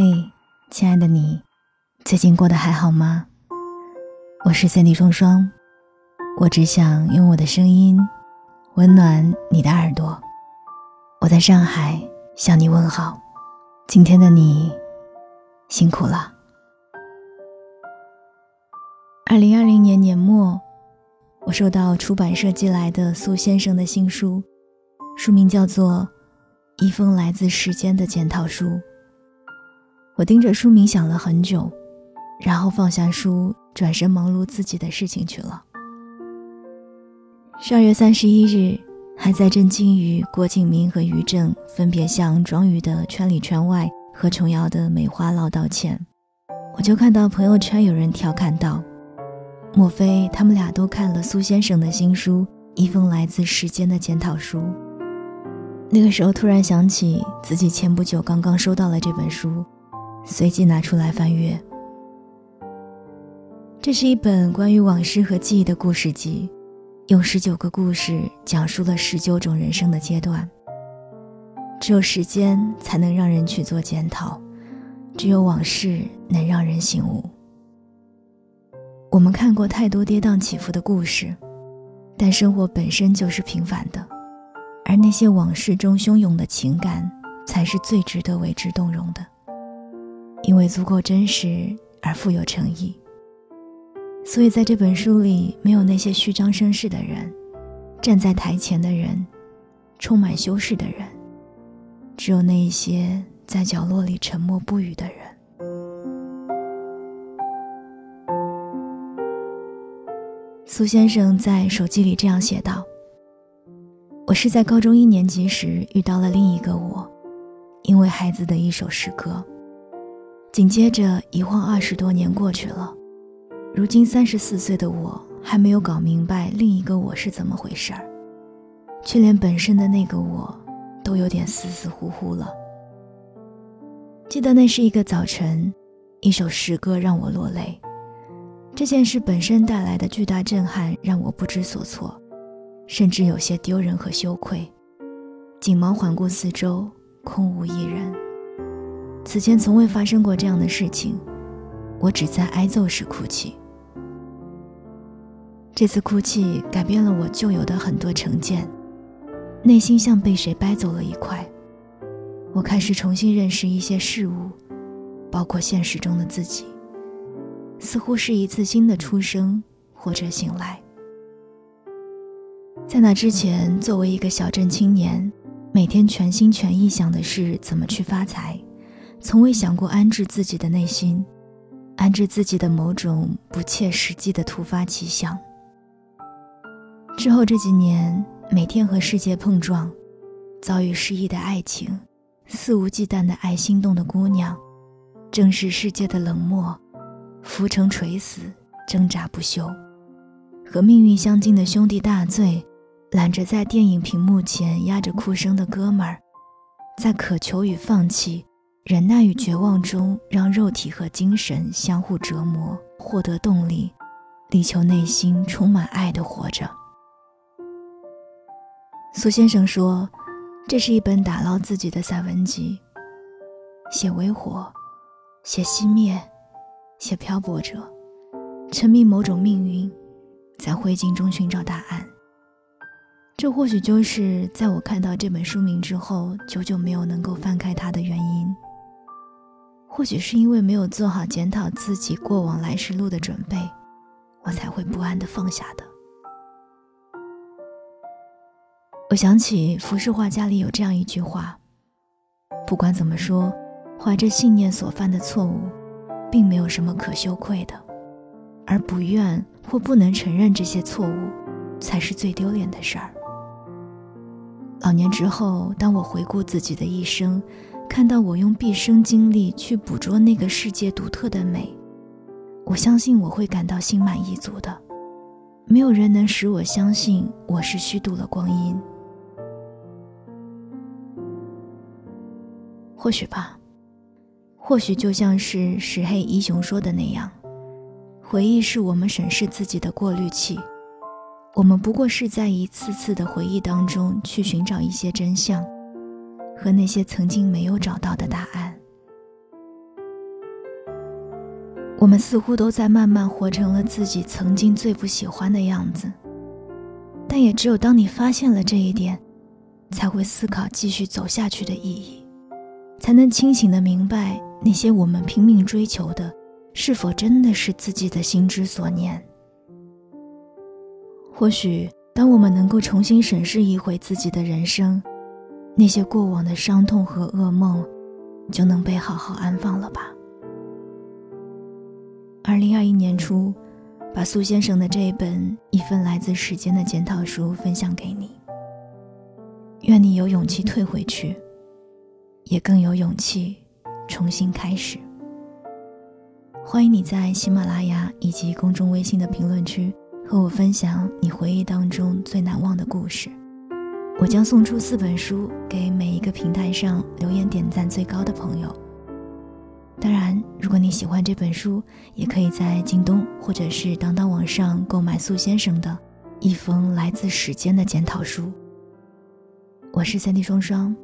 嘿，亲爱的你，最近过得还好吗？我是三 D 双双，我只想用我的声音温暖你的耳朵。我在上海向你问好，今天的你辛苦了。二零二零年年末，我收到出版社寄来的苏先生的新书，书名叫做《一封来自时间的检讨书》。我盯着书名想了很久，然后放下书，转身忙碌自己的事情去了。十二月三十一日，还在震惊于郭敬明和于正分别向庄宇的圈里圈外和琼瑶的梅花烙道歉，我就看到朋友圈有人调侃道：“莫非他们俩都看了苏先生的新书《一封来自时间的检讨书》？”那个时候突然想起自己前不久刚刚收到了这本书。随即拿出来翻阅。这是一本关于往事和记忆的故事集，用十九个故事讲述了十九种人生的阶段。只有时间才能让人去做检讨，只有往事能让人醒悟。我们看过太多跌宕起伏的故事，但生活本身就是平凡的，而那些往事中汹涌的情感，才是最值得为之动容的。因为足够真实而富有诚意，所以在这本书里没有那些虚张声势的人，站在台前的人，充满修饰的人，只有那一些在角落里沉默不语的人。苏先生在手机里这样写道：“我是在高中一年级时遇到了另一个我，因为孩子的一首诗歌。”紧接着，一晃二十多年过去了，如今三十四岁的我还没有搞明白另一个我是怎么回事儿，却连本身的那个我都有点死死乎乎了。记得那是一个早晨，一首诗歌让我落泪。这件事本身带来的巨大震撼让我不知所措，甚至有些丢人和羞愧。紧忙环顾四周，空无一人。此前从未发生过这样的事情，我只在挨揍时哭泣。这次哭泣改变了我旧有的很多成见，内心像被谁掰走了一块。我开始重新认识一些事物，包括现实中的自己，似乎是一次新的出生或者醒来。在那之前，作为一个小镇青年，每天全心全意想的是怎么去发财。从未想过安置自己的内心，安置自己的某种不切实际的突发奇想。之后这几年，每天和世界碰撞，遭遇失意的爱情，肆无忌惮的爱心动的姑娘，正视世界的冷漠，浮沉垂死，挣扎不休，和命运相近的兄弟大醉，揽着在电影屏幕前压着哭声的哥们儿，在渴求与放弃。忍耐与绝望中，让肉体和精神相互折磨，获得动力，力求内心充满爱的活着。苏先生说，这是一本打捞自己的散文集，写微火，写熄灭，写漂泊者，沉迷某种命运，在灰烬中寻找答案。这或许就是在我看到这本书名之后，久久没有能够翻开它的原因。或许是因为没有做好检讨自己过往来时路的准备，我才会不安的放下的。我想起浮世画家里有这样一句话：不管怎么说，怀着信念所犯的错误，并没有什么可羞愧的，而不愿或不能承认这些错误，才是最丢脸的事儿。老年之后，当我回顾自己的一生。看到我用毕生精力去捕捉那个世界独特的美，我相信我会感到心满意足的。没有人能使我相信我是虚度了光阴。或许吧，或许就像是石黑一雄说的那样，回忆是我们审视自己的过滤器。我们不过是在一次次的回忆当中去寻找一些真相。和那些曾经没有找到的答案。我们似乎都在慢慢活成了自己曾经最不喜欢的样子。但也只有当你发现了这一点，才会思考继续走下去的意义，才能清醒的明白那些我们拼命追求的，是否真的是自己的心之所念。或许，当我们能够重新审视一回自己的人生，那些过往的伤痛和噩梦，就能被好好安放了吧。二零二一年初。把苏先生的这一本《一份来自时间的检讨书》分享给你。愿你有勇气退回去，也更有勇气重新开始。欢迎你在喜马拉雅以及公众微信的评论区和我分享你回忆当中最难忘的故事。我将送出四本书给每一个平台上留言点赞最高的朋友。当然，如果你喜欢这本书，也可以在京东或者是当当网上购买苏先生的一封来自时间的检讨书。我是三 D 双双，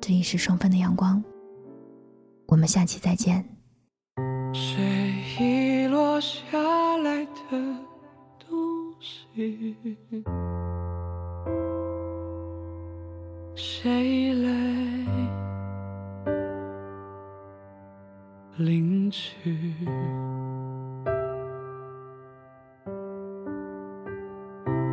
这里是双份的阳光。我们下期再见。谁遗落下来的东西？谁来？领取，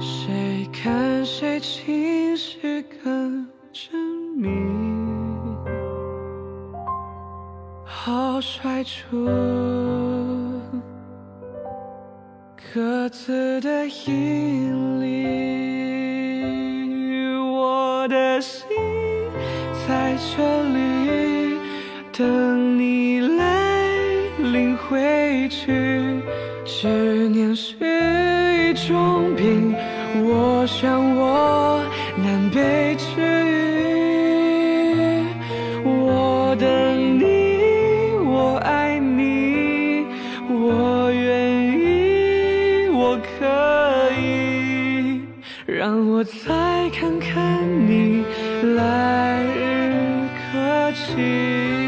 谁看谁情绪更缜密，好甩出各自的引力，这里等你来领。回去，执念是一种病，我想我难被治愈。我等你，我爱你，我愿意，我可以，让我再看看你来日心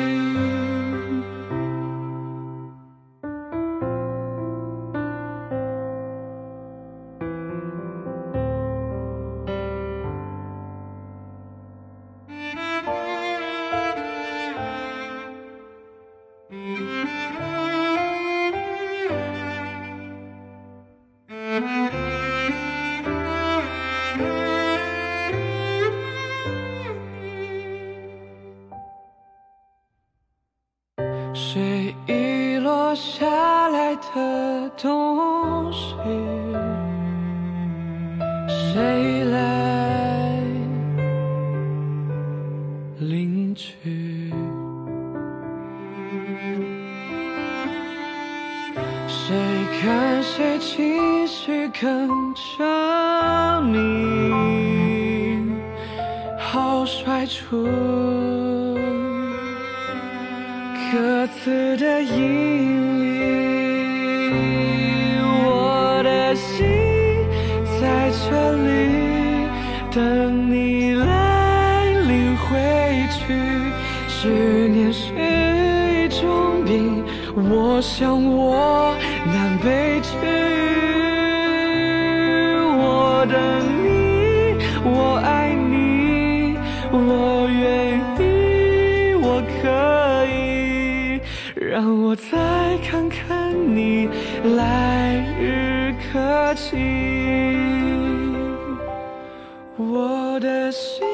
下来的东西？谁来领取？谁看谁情绪更缜密？好甩出。各自的引思念是一种病，我想我难被治。我等你，我爱你，我愿意，我可以。让我再看看你来日可期，我的心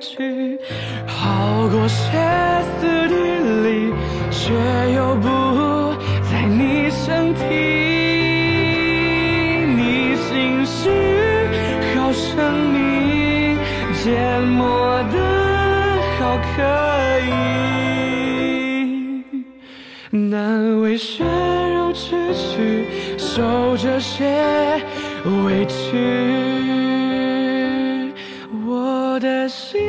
去，好过歇斯底里，却又不在你身体，你心事好神秘。缄默的好可以，难为血肉之躯，受这些委屈。心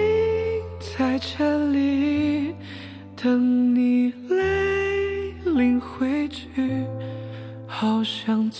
在这里等你来领回去，好想。